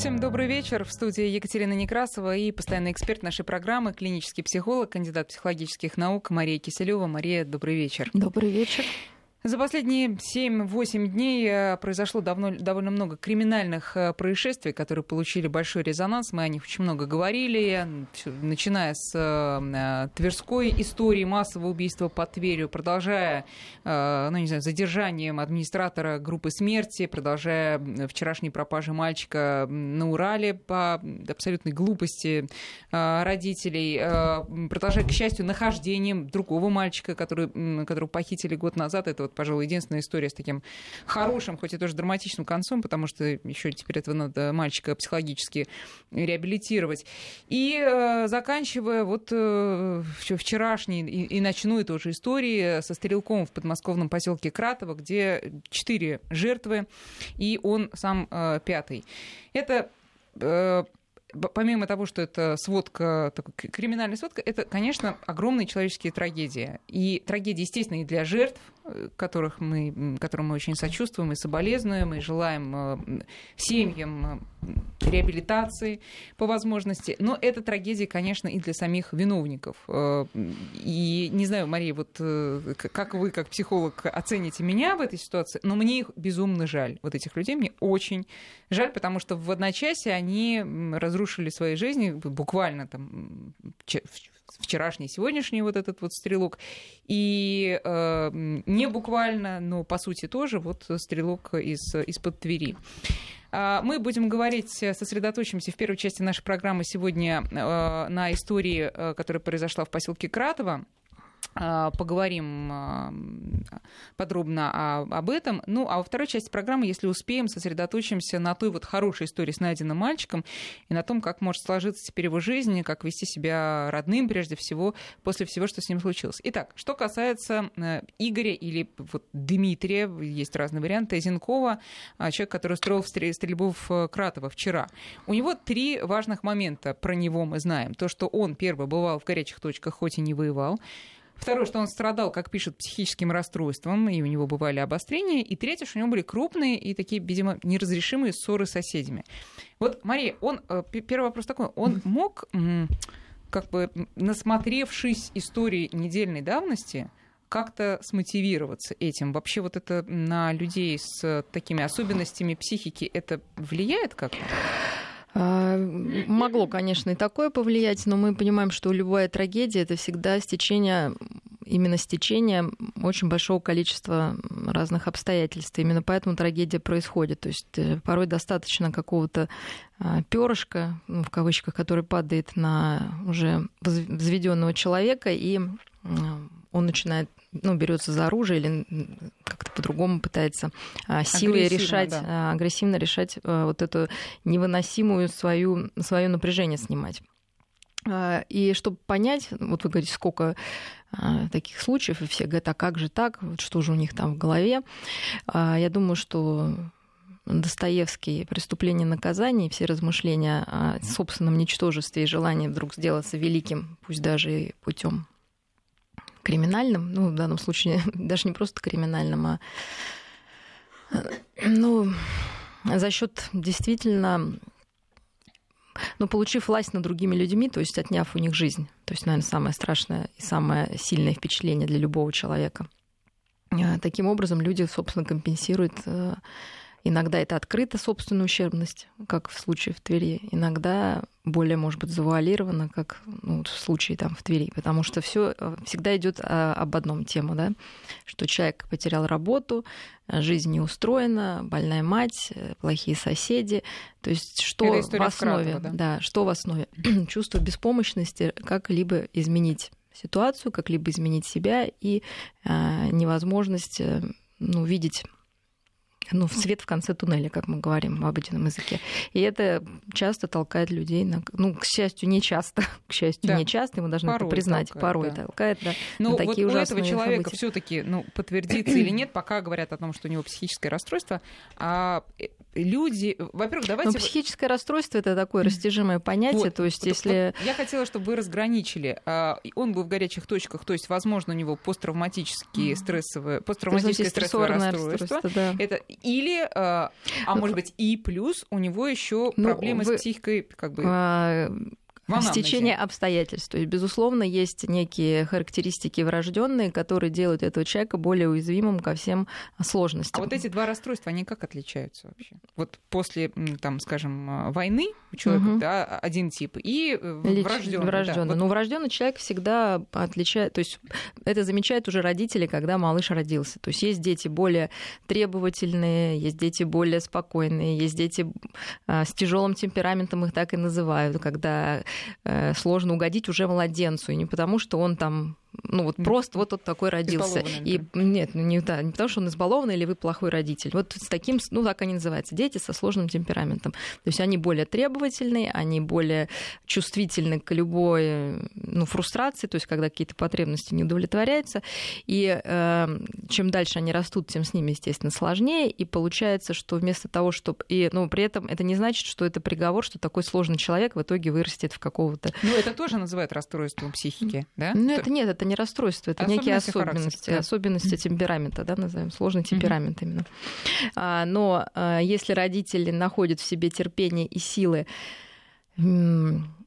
Всем добрый вечер. В студии Екатерина Некрасова и постоянный эксперт нашей программы, клинический психолог, кандидат психологических наук Мария Киселева. Мария, добрый вечер. Добрый вечер. За последние 7-8 дней э, произошло давно, довольно много криминальных э, происшествий, которые получили большой резонанс. Мы о них очень много говорили, начиная с э, Тверской истории массового убийства под Тверью, продолжая, ну, не знаю, задержанием администратора группы смерти, продолжая вчерашней пропажи мальчика на Урале по абсолютной глупости родителей, продолжая, к счастью, нахождением другого мальчика, который, которого похитили год назад, этого вот, пожалуй, единственная история с таким хорошим, хоть и тоже драматичным концом, потому что еще теперь этого надо мальчика психологически реабилитировать. И э, заканчивая вот э, вчерашней и, и ночной тоже истории со стрелком в подмосковном поселке Кратово, где четыре жертвы, и он сам э, пятый. Это э, помимо того, что это сводка, криминальная сводка, это, конечно, огромные человеческие трагедии. И трагедии, естественно, и для жертв, которых мы, которым мы очень сочувствуем и соболезнуем, и желаем э, семьям э, реабилитации по возможности. Но это трагедия, конечно, и для самих виновников. И не знаю, Мария, вот как вы, как психолог, оцените меня в этой ситуации, но мне их безумно жаль. Вот этих людей мне очень жаль, потому что в одночасье они разрушили свои жизни, буквально там вчерашний, сегодняшний вот этот вот стрелок. И э, не буквально, но по сути тоже вот стрелок из, из-под Твери. А, мы будем говорить, сосредоточимся в первой части нашей программы сегодня э, на истории, э, которая произошла в поселке Кратово. А, поговорим а, подробно об этом. Ну, а во второй части программы, если успеем, сосредоточимся на той вот хорошей истории с найденным мальчиком и на том, как может сложиться теперь его жизнь, как вести себя родным, прежде всего, после всего, что с ним случилось. Итак, что касается э, Игоря или вот Дмитрия, есть разные варианты, Зинкова, а, человек, который устроил стрельбу в э, Кратово вчера. У него три важных момента про него мы знаем. То, что он, первый, бывал в горячих точках, хоть и не воевал. Второе, что он страдал, как пишет, психическим расстройством, и у него бывали обострения. И третье, что у него были крупные и такие, видимо, неразрешимые ссоры с соседями. Вот, Мария, он, э, первый вопрос такой, он мог, как бы, насмотревшись истории недельной давности, как-то смотивироваться этим? Вообще вот это на людей с такими особенностями психики, это влияет как-то? А, могло, конечно, и такое повлиять, но мы понимаем, что любая трагедия это всегда стечение именно стечение очень большого количества разных обстоятельств. Именно поэтому трагедия происходит. То есть э, порой достаточно какого-то а, перышка, ну, в кавычках, который падает на уже взведенного человека, и он начинает ну, берется за оружие или как-то по-другому пытается а, силой решать, да. А, агрессивно решать а, вот эту невыносимую свою, свое напряжение снимать. И чтобы понять, вот вы говорите, сколько таких случаев, и все говорят, а как же так, вот что же у них там в голове, я думаю, что Достоевский «Преступление и наказание» все размышления о собственном ничтожестве и желании вдруг сделаться великим, пусть даже и путем криминальным, ну, в данном случае даже не просто криминальным, а ну, за счет действительно ну, получив власть над другими людьми, то есть отняв у них жизнь. То есть, наверное, самое страшное и самое сильное впечатление для любого человека. А, таким образом, люди, собственно, компенсируют э, Иногда это открыта собственная ущербность, как в случае в Твери. Иногда более, может быть, завуалировано, как ну, в случае там в Твери. Потому что все э, всегда идет а, об одном тему, да, что человек потерял работу, жизнь не устроена, больная мать, э, плохие соседи. То есть что в основе, Кратова, да? да, что в основе чувство беспомощности, как-либо изменить ситуацию, как-либо изменить себя и э, невозможность э, ну, видеть ну, в свет в конце туннеля, как мы говорим в обычном языке. И это часто толкает людей на... Ну, к счастью, не часто. К счастью, да. не часто, мы должны порой это признать. Толкает, порой да. толкает, да. Но ну, вот такие у этого человека все таки ну, подтвердится или нет, пока говорят о том, что у него психическое расстройство, а э, люди... Во-первых, давайте... Ну, психическое расстройство — это такое растяжимое понятие, вот, то есть если... Вот я хотела, чтобы вы разграничили. А, он был в горячих точках, то есть, возможно, у него посттравматические стрессовые... посттравматическое стрессовое расстройство. Да. Это Или, а может быть, и плюс у него еще ну, проблемы вы... с психикой, как бы. А Стечение обстоятельств. То есть, безусловно, есть некие характеристики врожденные, которые делают этого человека более уязвимым ко всем сложностям. А вот эти два расстройства, они как отличаются вообще? Вот после, там, скажем, войны у человека угу. да, один тип и э, врожденный. врожденный. Да. Ну, врожденный человек всегда отличает, то есть это замечают уже родители, когда малыш родился. То есть есть дети более требовательные, есть дети более спокойные, есть дети а, с тяжелым темпераментом, их так и называют, когда Э, сложно угодить уже младенцу, и не потому, что он там ну вот просто вот он такой родился. И нет, ну, не, да, не потому, что он избалованный или вы плохой родитель. Вот с таким, ну так они называются, дети со сложным темпераментом. То есть они более требовательные, они более чувствительны к любой ну, фрустрации, то есть когда какие-то потребности не удовлетворяются. И э, чем дальше они растут, тем с ними, естественно, сложнее. И получается, что вместо того, чтобы... И, ну, при этом это не значит, что это приговор, что такой сложный человек в итоге вырастет в какого-то... Ну, это тоже называют расстройством психики, да? Ну, это нет, это не расстройство, это некие особенности, особенности темперамента, да, назовем, сложный темперамент именно. А, но а, если родители находят в себе терпение и силы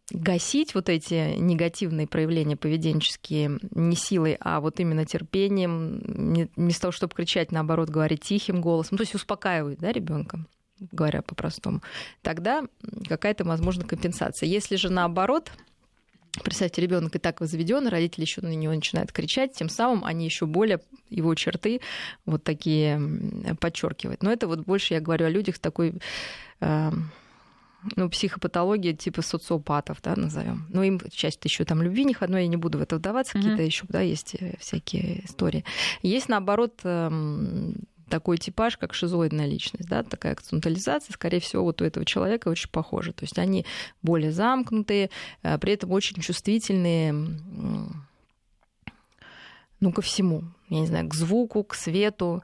гасить вот эти негативные проявления поведенческие не силой, а вот именно терпением, вместо того, чтобы кричать, наоборот, говорить тихим голосом, то есть успокаивать да, ребенка говоря по-простому, тогда какая-то, возможно, компенсация. Если же наоборот, Представьте, ребенок и так возведен, родители еще на него начинают кричать, тем самым они еще более его черты вот такие подчеркивают. Но это вот больше я говорю о людях с такой э, ну, психопатологией типа социопатов, да, назовем. Ну, им часть еще там любви не но я не буду в это вдаваться, mm-hmm. какие-то еще, да, есть э, всякие истории. Есть, наоборот, эм, такой типаж, как шизоидная личность, да, такая акцентуализация, скорее всего, вот у этого человека очень похожа. То есть они более замкнутые, а при этом очень чувствительные ну, ко всему. Я не знаю, к звуку, к свету,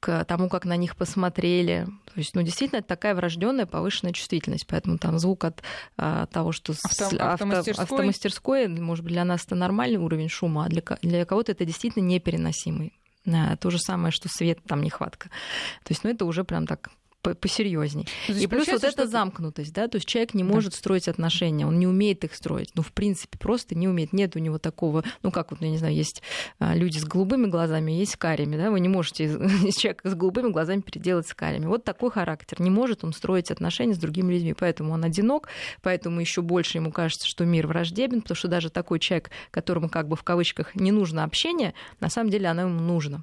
к тому, как на них посмотрели. То есть, ну, действительно, это такая врожденная повышенная чувствительность. Поэтому там звук от, от того, что Авто, автомастерской? автомастерской, может быть, для нас это нормальный уровень шума, а для, для кого-то это действительно непереносимый. То же самое, что свет, там нехватка. То есть, ну, это уже прям так посерьезней. Ну, и плюс вот эта замкнутость, да, то есть человек не да. может строить отношения, он не умеет их строить, ну, в принципе, просто не умеет, нет у него такого, ну, как вот, ну, я не знаю, есть а, люди с голубыми глазами, есть с карими, да, вы не можете из человека с голубыми глазами переделать с карими. Вот такой характер, не может он строить отношения с другими людьми, поэтому он одинок, поэтому еще больше ему кажется, что мир враждебен, потому что даже такой человек, которому как бы в кавычках не нужно общение, на самом деле оно ему нужно.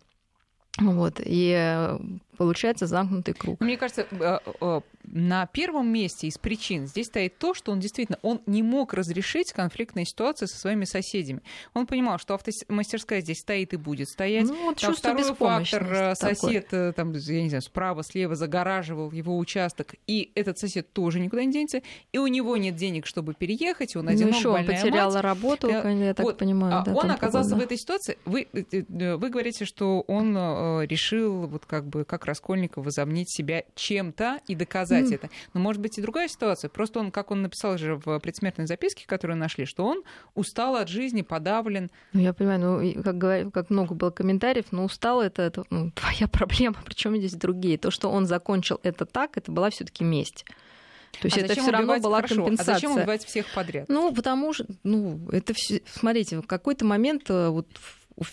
Вот, и э, получается замкнутый круг. Мне кажется, э, э, на первом месте из причин здесь стоит то, что он действительно он не мог разрешить конфликтные ситуации со своими соседями. Он понимал, что автомастерская здесь стоит и будет стоять. Ну, вот там второй фактор, сосед, такой. там, я не знаю, справа, слева загораживал его участок, и этот сосед тоже никуда не денется, и у него нет денег, чтобы переехать, он одинок, ну, еще он потерял мать. работу, я так вот. понимаю. А да, он оказался в этой ситуации. Вы, вы говорите, что он решил вот как бы как Раскольников возомнить себя чем-то и доказать mm. это. Но может быть и другая ситуация. Просто он, как он написал же в предсмертной записке, которую нашли, что он устал от жизни, подавлен. Ну, я понимаю, ну, как, говорю, как много было комментариев, но устал это, это ну, твоя проблема, причем здесь другие. То, что он закончил это так, это была все-таки месть. То есть а это все равно была хорошо, компенсация. А зачем убивать всех подряд? Ну, потому что, ну, это все, смотрите, в какой-то момент э, вот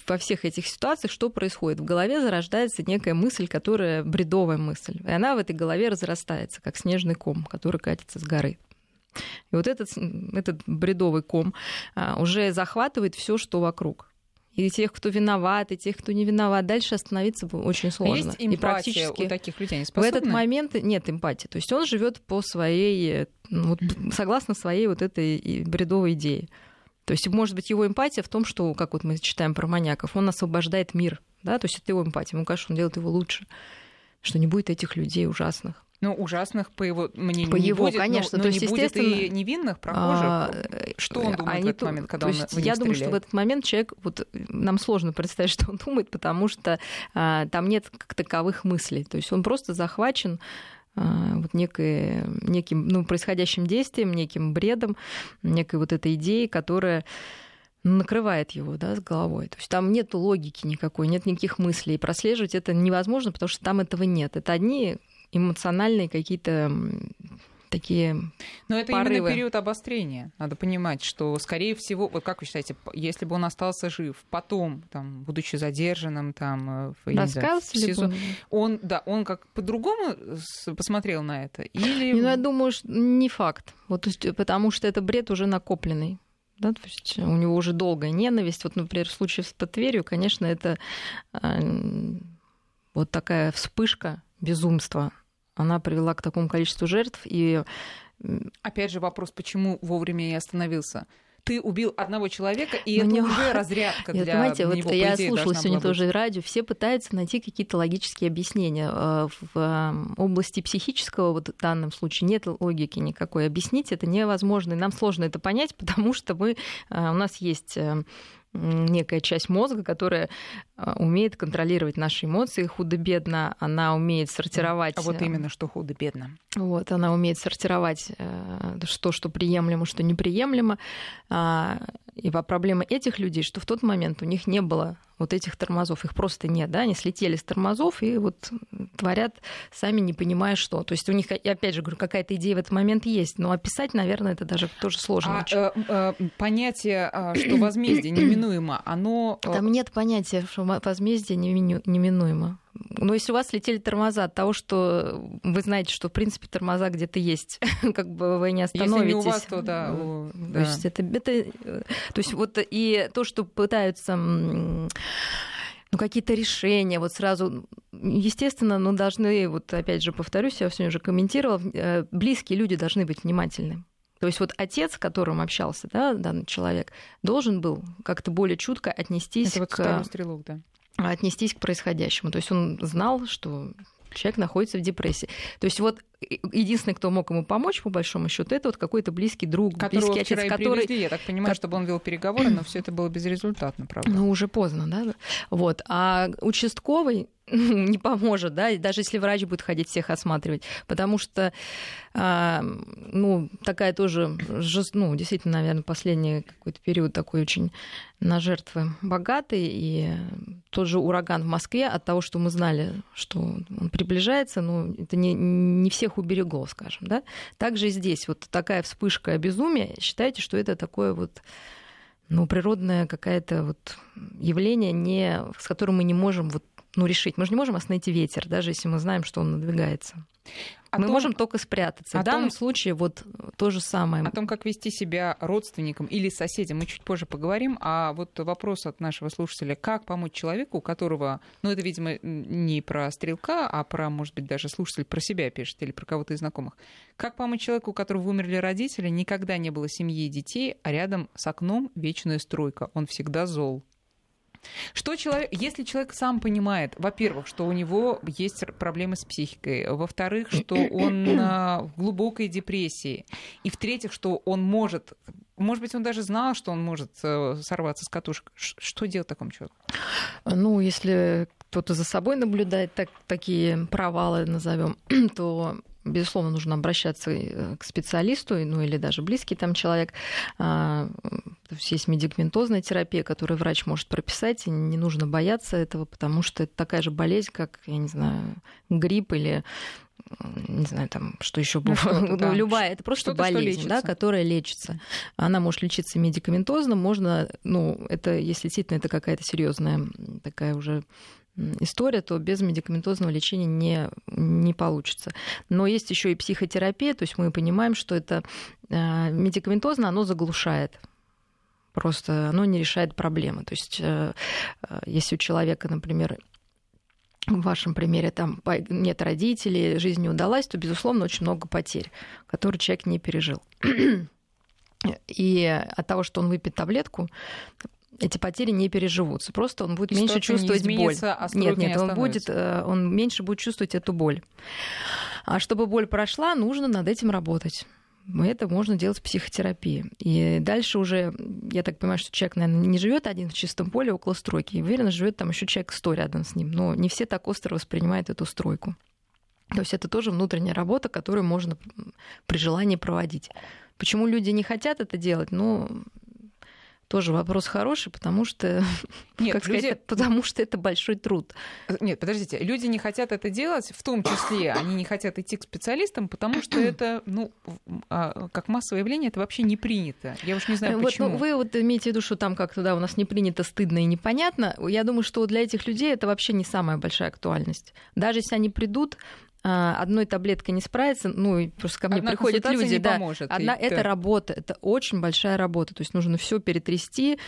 во всех этих ситуациях что происходит? В голове зарождается некая мысль, которая бредовая мысль. И она в этой голове разрастается, как снежный ком, который катится с горы. И вот этот, этот бредовый ком а, уже захватывает все, что вокруг. И тех, кто виноват, и тех, кто не виноват. Дальше остановиться очень сложно. А есть эмпатия и практически у таких людей? Они в этот момент нет эмпатии. То есть он живет по своей, ну, вот, согласно своей вот этой бредовой идее. То есть, может быть, его эмпатия в том, что, как вот мы читаем про маньяков, он освобождает мир, да, то есть это его эмпатия, ему кажется, он делает его лучше, что не будет этих людей ужасных. Ну, ужасных, по его мнению, по не его, будет, конечно. Но, то но есть, не естественно, будет и невинных прохожих. А, что он думает в этот момент, когда то он есть, Я думаю, что в этот момент человек, вот нам сложно представить, что он думает, потому что а, там нет как таковых мыслей. То есть он просто захвачен а, вот некой, неким ну, происходящим действием, неким бредом, некой вот этой идеей, которая накрывает его да, с головой. То есть там нет логики никакой, нет никаких мыслей. И прослеживать это невозможно, потому что там этого нет. Это одни эмоциональные какие-то такие Но это порывы. именно период обострения. Надо понимать, что, скорее всего, вот как вы считаете, если бы он остался жив, потом, там, будучи задержанным, там, в, Раскался в СИЗО, он, да, он как по-другому посмотрел на это? Или... Ну, я думаю, что не факт. Вот, потому что это бред уже накопленный. Да, то есть у него уже долгая ненависть. Вот, например, в случае с Тверью, конечно, это э, вот такая вспышка безумства она привела к такому количеству жертв. И... Опять же вопрос, почему вовремя я остановился? ты убил одного человека, и Но ну, это не... уже разрядка для понимаете, него, вот я слушала сегодня тоже радио, все пытаются найти какие-то логические объяснения. Э, в эм, области психического, вот в данном случае, нет логики никакой. Объяснить это невозможно, и нам сложно это понять, потому что мы, э, у нас есть э, некая часть мозга, которая а, умеет контролировать наши эмоции худо-бедно, она умеет сортировать... А вот э, именно что худо-бедно. Вот, она умеет сортировать э, что, что приемлемо, что неприемлемо. А, и проблема этих людей, что в тот момент у них не было вот этих тормозов. Их просто нет, да, они слетели с тормозов и вот творят сами не понимая что. То есть у них, я опять же говорю, какая-то идея в этот момент есть, но описать, наверное, это даже тоже сложно. А, э, э, понятие, а, что возмездие неминуемо, оно... Э, Там нет понятия, что возмездие неминуемо. Но если у вас летели тормоза от того, что вы знаете, что в принципе тормоза где-то есть, как бы вы не остановитесь. Если не у вас, то да. То да. есть это, это, э, то есть вот и то, что пытаются ну, какие-то решения, вот сразу, естественно, ну, должны, вот опять же повторюсь, я сегодня уже комментировала, э, близкие люди должны быть внимательны. То есть вот отец, с которым общался да, данный человек, должен был как-то более чутко отнестись Это вот к... стрелок, да отнестись к происходящему. То есть он знал, что человек находится в депрессии. То есть вот единственный, кто мог ему помочь, по большому счету, это вот какой-то близкий друг, Которого близкий отец, который... Привезли, я так понимаю, чтобы он вел переговоры, но все это было безрезультатно, правда? Ну, уже поздно, да? Вот. А участковый не поможет, да, даже если врач будет ходить всех осматривать, потому что, а, ну, такая тоже, ну, действительно, наверное, последний какой-то период такой очень на жертвы богатый, и тот же ураган в Москве от того, что мы знали, что он приближается, ну, это не, не всех уберегло, скажем, да. Также здесь вот такая вспышка безумия, считайте, что это такое вот ну, природное какое-то вот явление, не, с которым мы не можем вот ну, решить. Мы же не можем остановить ветер, даже если мы знаем, что он надвигается. О мы том, можем только спрятаться. В данном том, случае вот то же самое. О том, как вести себя родственникам или соседям, мы чуть позже поговорим. А вот вопрос от нашего слушателя, как помочь человеку, у которого, ну это, видимо, не про стрелка, а про, может быть, даже слушатель про себя пишет или про кого-то из знакомых. Как помочь человеку, у которого умерли родители, никогда не было семьи и детей, а рядом с окном вечная стройка. Он всегда зол. Что человек, если человек сам понимает, во-первых, что у него есть проблемы с психикой, во-вторых, что он в глубокой депрессии, и в-третьих, что он может, может быть, он даже знал, что он может э, сорваться с катушек. Что делать такому человеку? Ну, если кто-то за собой наблюдает так, такие провалы, назовем, то безусловно, нужно обращаться э, к специалисту, ну или даже близкий там человек. А, то есть есть медикаментозная терапия, которую врач может прописать, и не нужно бояться этого, потому что это такая же болезнь, как, я не знаю, грипп или не знаю, там, что еще было. Ну, да. любая, это просто болезнь, да, которая лечится. Она может лечиться медикаментозно, можно, ну, это, если действительно это какая-то серьезная такая уже история, то без медикаментозного лечения не, не получится. Но есть еще и психотерапия, то есть мы понимаем, что это э, медикаментозно, оно заглушает просто оно не решает проблемы. То есть, э, э, если у человека, например, в вашем примере там нет родителей, жизнь не удалась, то, безусловно, очень много потерь, которые человек не пережил. И от того, что он выпьет таблетку, эти потери не переживутся. Просто он будет меньше чувствовать не боль. А нет, нет, он будет, э, он меньше будет чувствовать эту боль. А чтобы боль прошла, нужно над этим работать. Это можно делать в психотерапии. И дальше уже, я так понимаю, что человек, наверное, не живет один в чистом поле около стройки. И уверенно, живет там еще человек 100 рядом с ним. Но не все так остро воспринимают эту стройку. То есть это тоже внутренняя работа, которую можно при желании проводить. Почему люди не хотят это делать? Ну, тоже вопрос хороший, потому что, Нет, как люди... сказать, потому что это большой труд. Нет, подождите, люди не хотят это делать, в том числе они не хотят идти к специалистам, потому что это, ну, а, как массовое явление, это вообще не принято. Я уж не знаю, вот, ну, почему. Ну, вы вот имеете в виду, что там как-то, да, у нас не принято, стыдно и непонятно. Я думаю, что для этих людей это вообще не самая большая актуальность. Даже если они придут, одной таблеткой не справится, ну и просто ко мне Одна приходят люди, не да, поможет, одна это да. работа, это очень большая работа, то есть нужно все перетрясти,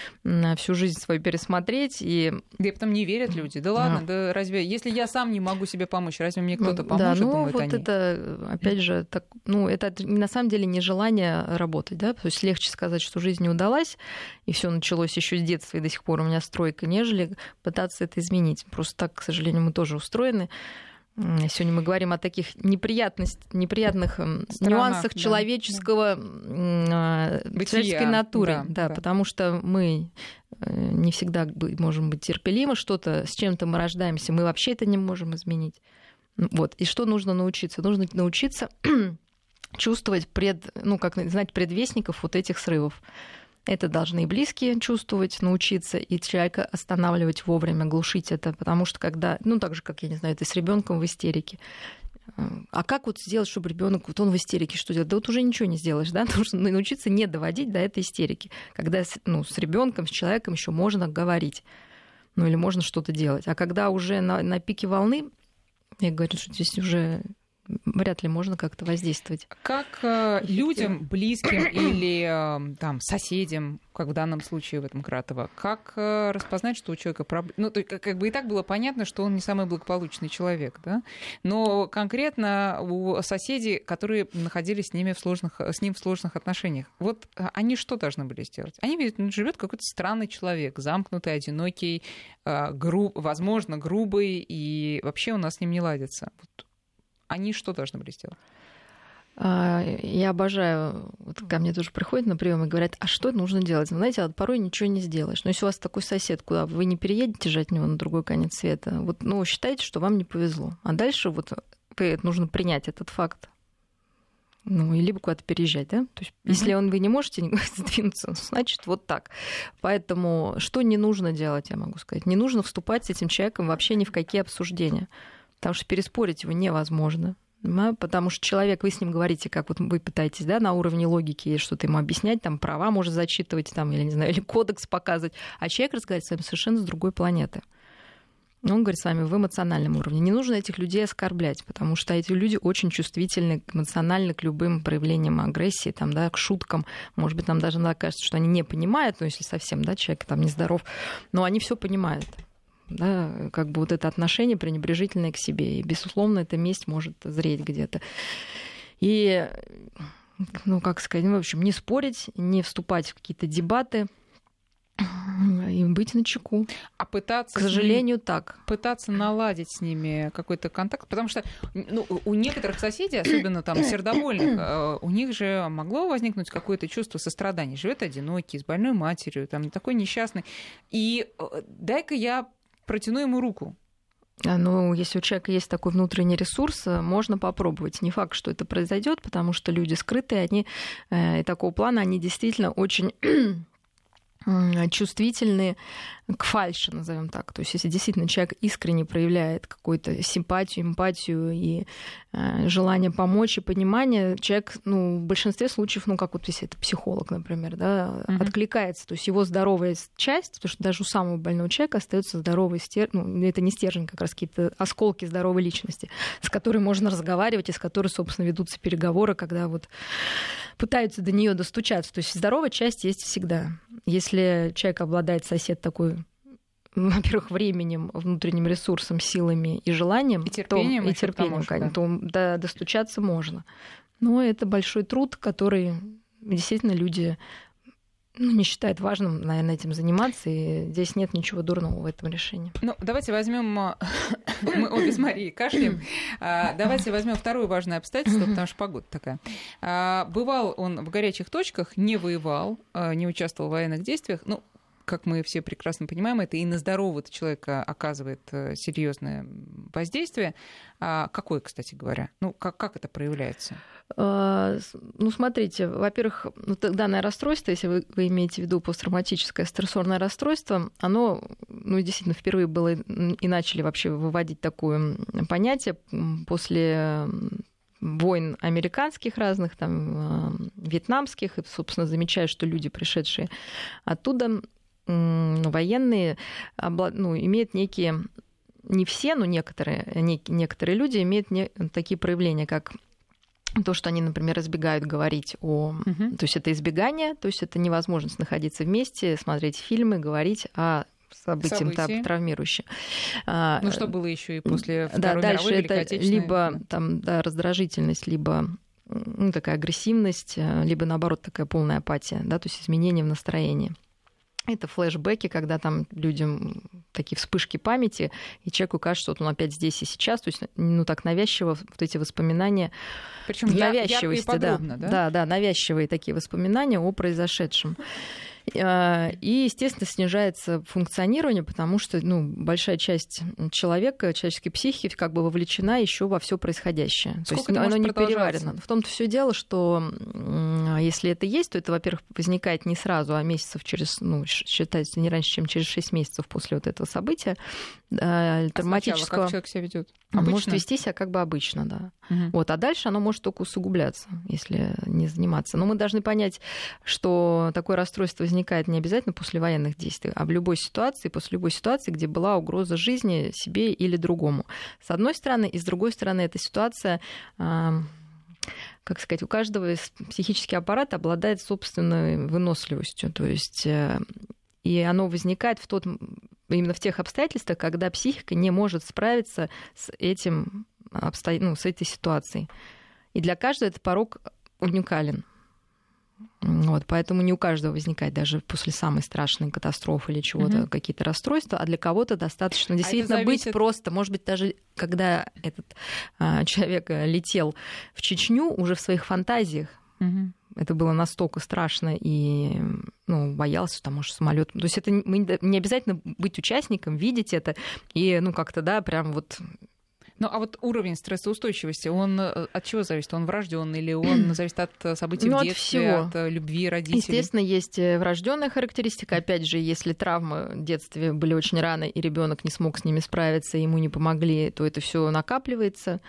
всю жизнь свою пересмотреть и да и потом не верят люди, да ладно, да, да разве если я сам не могу себе помочь, разве мне кто-то поможет? Да, ну думают вот они. это опять же так, ну это на самом деле не желание работать, да, то есть легче сказать, что жизнь не удалась и все началось еще с детства и до сих пор у меня стройка, нежели пытаться это изменить. Просто так, к сожалению, мы тоже устроены. Сегодня мы говорим о таких неприятных, неприятных Странах, нюансах да, человеческого, да. человеческой натуры. Да, да, да, потому что мы э, не всегда можем быть терпеливы, что-то с чем-то мы рождаемся, мы вообще это не можем изменить. Вот. И что нужно научиться? Нужно научиться чувствовать пред, ну, как знать предвестников вот этих срывов. Это должны и близкие чувствовать, научиться, и человека останавливать вовремя, глушить это, потому что когда, ну так же, как, я не знаю, ты с ребенком в истерике, э, а как вот сделать, чтобы ребенок, вот он в истерике, что делать? Да вот уже ничего не сделаешь, да? Нужно научиться не доводить до этой истерики, когда ну, с ребенком, с человеком еще можно говорить, ну или можно что-то делать. А когда уже на, на пике волны, я говорю, что здесь уже вряд ли можно как-то воздействовать. Как э, людям, близким или э, там, соседям, как в данном случае в этом Кратово, как э, распознать, что у человека проблема? Ну, то, как, бы и так было понятно, что он не самый благополучный человек, да? Но конкретно у соседей, которые находились с, ними в сложных, с ним в сложных отношениях, вот э, они что должны были сделать? Они видят, ну, живет какой-то странный человек, замкнутый, одинокий, э, груб, возможно, грубый, и вообще у нас с ним не ладится. Вот они что должны были сделать? А, я обожаю, вот ко мне тоже приходят на прием и говорят, а что нужно делать? Знаете, вот порой ничего не сделаешь. Но если у вас такой сосед, куда вы не переедете же от него на другой конец света, вот, ну, считайте, что вам не повезло. А дальше вот нужно принять этот факт. Ну, и либо куда-то переезжать, да? То есть, mm-hmm. если он, вы не можете сдвинуться, значит, вот так. Поэтому что не нужно делать, я могу сказать? Не нужно вступать с этим человеком вообще ни в какие обсуждения потому что переспорить его невозможно. Потому что человек, вы с ним говорите, как вот вы пытаетесь, да, на уровне логики что-то ему объяснять, там права может зачитывать, там, или не знаю, или кодекс показывать, а человек разговаривает с вами совершенно с другой планеты. Он говорит с вами в эмоциональном уровне. Не нужно этих людей оскорблять, потому что эти люди очень чувствительны эмоционально к любым проявлениям агрессии, там, да, к шуткам. Может быть, нам даже кажется, что они не понимают, ну, если совсем да, человек там нездоров, но они все понимают да, как бы вот это отношение пренебрежительное к себе. И, безусловно, эта месть может зреть где-то. И, ну, как сказать, ну, в общем, не спорить, не вступать в какие-то дебаты, и быть на чеку. А пытаться... К сожалению, ними, так. Пытаться наладить с ними какой-то контакт, потому что ну, у некоторых соседей, особенно там сердобольных, э, у них же могло возникнуть какое-то чувство сострадания. Живет одинокий, с больной матерью, там такой несчастный. И э, дай-ка я протяну ему руку. А, ну, если у человека есть такой внутренний ресурс, э, можно попробовать. Не факт, что это произойдет, потому что люди скрытые, они э, такого плана, они действительно очень чувствительны к фальше, назовем так. То есть, если действительно человек искренне проявляет какую-то симпатию, эмпатию и э, желание помочь и понимание, человек, ну, в большинстве случаев, ну, как вот если это психолог, например, да, mm-hmm. откликается. То есть его здоровая часть, потому что даже у самого больного человека остается здоровый стержень, ну, это не стержень, как раз какие-то осколки здоровой личности, с которой можно разговаривать и с которой, собственно, ведутся переговоры, когда вот пытаются до нее достучаться. То есть здоровая часть есть всегда. Если человек обладает сосед такой во-первых, временем, внутренним ресурсом, силами и желанием, и терпением, то, и терпением конечно, то до, достучаться можно. Но это большой труд, который действительно люди ну, не считают важным, наверное, этим заниматься, и здесь нет ничего дурного в этом решении. Ну, давайте возьмем, мы обе с Марией кашляем, а, давайте возьмем второе важное обстоятельство, потому что погода такая. А, бывал он в горячих точках, не воевал, а, не участвовал в военных действиях, ну, как мы все прекрасно понимаем, это и на здорового человека оказывает э, серьезное воздействие. А какое, кстати говоря? Ну, как, как это проявляется? А, ну, смотрите, во-первых, ну, данное расстройство, если вы, вы имеете в виду посттравматическое стрессорное расстройство, оно, ну, действительно, впервые было и начали вообще выводить такое понятие после войн американских разных, там, вьетнамских, и, собственно, замечаю, что люди, пришедшие оттуда, военные, ну, имеют некие, не все, но некоторые, некоторые люди имеют не, такие проявления, как то, что они, например, избегают говорить о... Угу. То есть это избегание, то есть это невозможность находиться вместе, смотреть фильмы, говорить о событием События. травмирующим. А, ну, что было еще и после Второй да, дальше это либо там, да, раздражительность, либо ну, такая агрессивность, э, либо наоборот такая полная апатия, да, то есть изменение в настроении. Это флешбеки, когда там людям такие вспышки памяти, и человеку кажется, что он опять здесь и сейчас, то есть ну так навязчиво вот эти воспоминания, причем навязчивости, подробно, да, да, да, да, навязчивые такие воспоминания о произошедшем. А, и, естественно, снижается функционирование, потому что ну, большая часть человека, человеческой психики как бы вовлечена еще во все происходящее. Сколько то есть оно не переварено. В том-то все дело, что если это есть, то это, во-первых, возникает не сразу, а месяцев через, ну, считается не раньше, чем через 6 месяцев после вот этого события а травматического. как человек себя ведет? Обычно? Может вести себя как бы обычно, да. Угу. Вот, а дальше оно может только усугубляться, если не заниматься. Но мы должны понять, что такое расстройство возникает не обязательно после военных действий, а в любой ситуации, после любой ситуации, где была угроза жизни себе или другому. С одной стороны, и с другой стороны, эта ситуация как сказать, у каждого психический аппарат обладает собственной выносливостью. То есть э, и оно возникает в тот, именно в тех обстоятельствах, когда психика не может справиться с этим обсто... ну, с этой ситуацией. И для каждого этот порог уникален. Вот, поэтому не у каждого возникает даже после самой страшной катастрофы или чего-то угу. какие-то расстройства, а для кого-то достаточно а действительно а зависит... быть просто, может быть, даже когда этот а, человек летел в Чечню уже в своих фантазиях, угу. это было настолько страшно и ну, боялся, там, может, самолет. То есть это не обязательно быть участником, видеть это и, ну, как-то, да, прям вот ну а вот уровень стрессоустойчивости, он э, от чего зависит? Он врожденный или он зависит от э, событий ну, в детстве, от, от э, любви родителей? Естественно, есть врожденная характеристика. Опять же, если травмы в детстве были очень рано, и ребенок не смог с ними справиться, ему не помогли, то это все накапливается.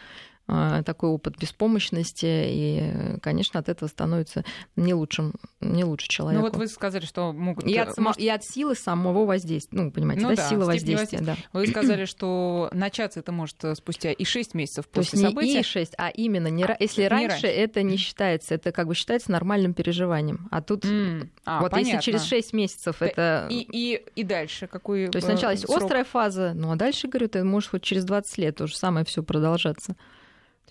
А, такой опыт беспомощности, и, конечно, от этого становится не лучшим, не лучше человеку. Ну вот вы сказали, что могут... И от, может... и от силы самого воздействия, ну, понимаете, ну, да, да, сила воздействия. Да. Вы сказали, что начаться это может спустя и 6 месяцев после То есть события. не и 6, а именно, не, а, если не раньше, раньше это не считается, это как бы считается нормальным переживанием. А тут mm. а, вот понятно. если через 6 месяцев да, это... И, и, и дальше какой То есть сначала есть срок? острая фаза, ну а дальше, говорю, это может хоть через 20 лет то же самое все продолжаться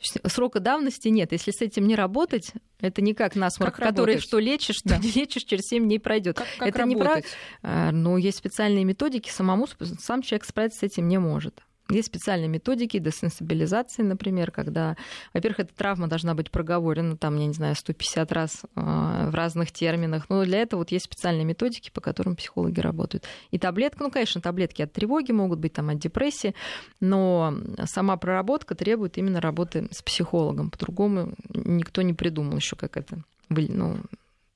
срока давности нет. Если с этим не работать, это не как насморк, как который что лечишь, что не лечишь, через 7 дней пройдет. Как, как это работать? не про... А, но есть специальные методики, самому сам человек справиться с этим не может. Есть специальные методики десенсибилизации, например, когда, во-первых, эта травма должна быть проговорена, там, я не знаю, 150 раз э, в разных терминах. Но для этого вот есть специальные методики, по которым психологи работают. И таблетка, ну, конечно, таблетки от тревоги могут быть, там, от депрессии, но сама проработка требует именно работы с психологом. По-другому никто не придумал еще, как это ну,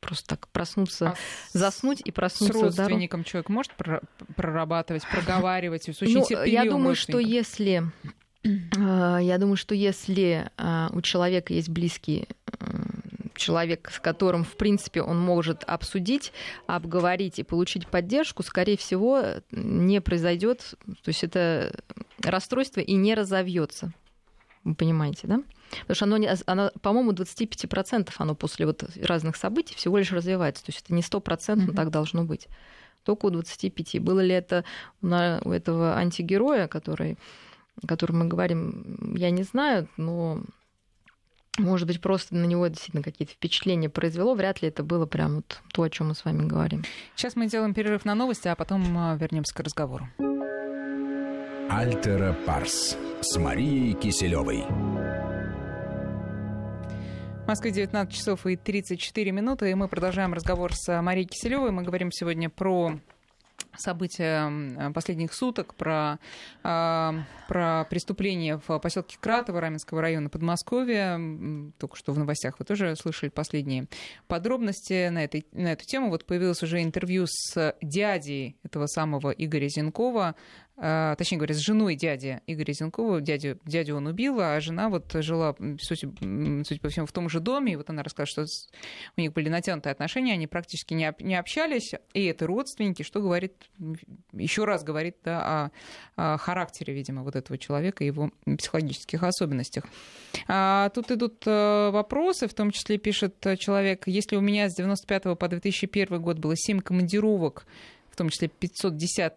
просто так проснуться, а заснуть и проснуться. С родственником здоров... человек может прорабатывать, проговаривать, очень ну, Я думаю, что если а, я думаю, что если а, у человека есть близкий человек, с которым, в принципе, он может обсудить, обговорить и получить поддержку, скорее всего, не произойдет, то есть это расстройство и не разовьется. Вы понимаете, да? Потому что оно, не, оно по-моему, 25% оно после вот разных событий всего лишь развивается. То есть это не стопроцентно mm-hmm. так должно быть. Только у 25. Было ли это у этого антигероя, который, о котором мы говорим, я не знаю, но может быть, просто на него действительно какие-то впечатления произвело. Вряд ли это было прям вот то, о чем мы с вами говорим. Сейчас мы делаем перерыв на новости, а потом а, вернемся к разговору. Альтера Парс с Марией Киселевой. В Москве 19 часов и 34 минуты, и мы продолжаем разговор с Марией Киселевой. Мы говорим сегодня про события последних суток, про, э, про преступления в поселке Кратово Раменского района Подмосковья. Только что в новостях вы тоже слышали последние подробности на, этой, на эту тему. Вот появилось уже интервью с дядей этого самого Игоря Зенкова, точнее говоря, с женой дяди Игоря Зенкова. Дядю, дядю он убил, а жена вот жила, судя, судя по всему, в том же доме. И вот она рассказывает, что у них были натянутые отношения, они практически не, не общались. И это родственники, что говорит, еще раз говорит да, о, о характере, видимо, вот этого человека и его психологических особенностях. А, тут идут э, вопросы, в том числе пишет человек, если у меня с 95 по 2001 год было 7 командировок в том числе 510,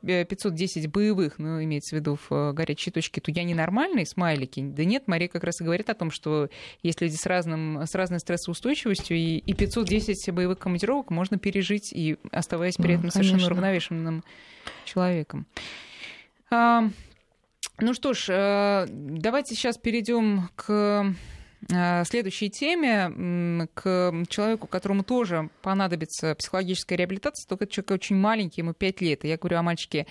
510 э, боевых, ну, имеется в виду в э, горячей точке, то я ненормальный, смайлики. Да нет, Мария как раз и говорит о том, что есть люди с, разным, с разной стрессоустойчивостью, и, и 510 боевых командировок можно пережить, и оставаясь при этом ну, совершенно уравновешенным человеком. А, ну что ж, э, давайте сейчас перейдем к Э, следующей теме, к человеку, которому тоже понадобится психологическая реабилитация, только этот человек очень маленький, ему 5 лет. И я говорю о мальчике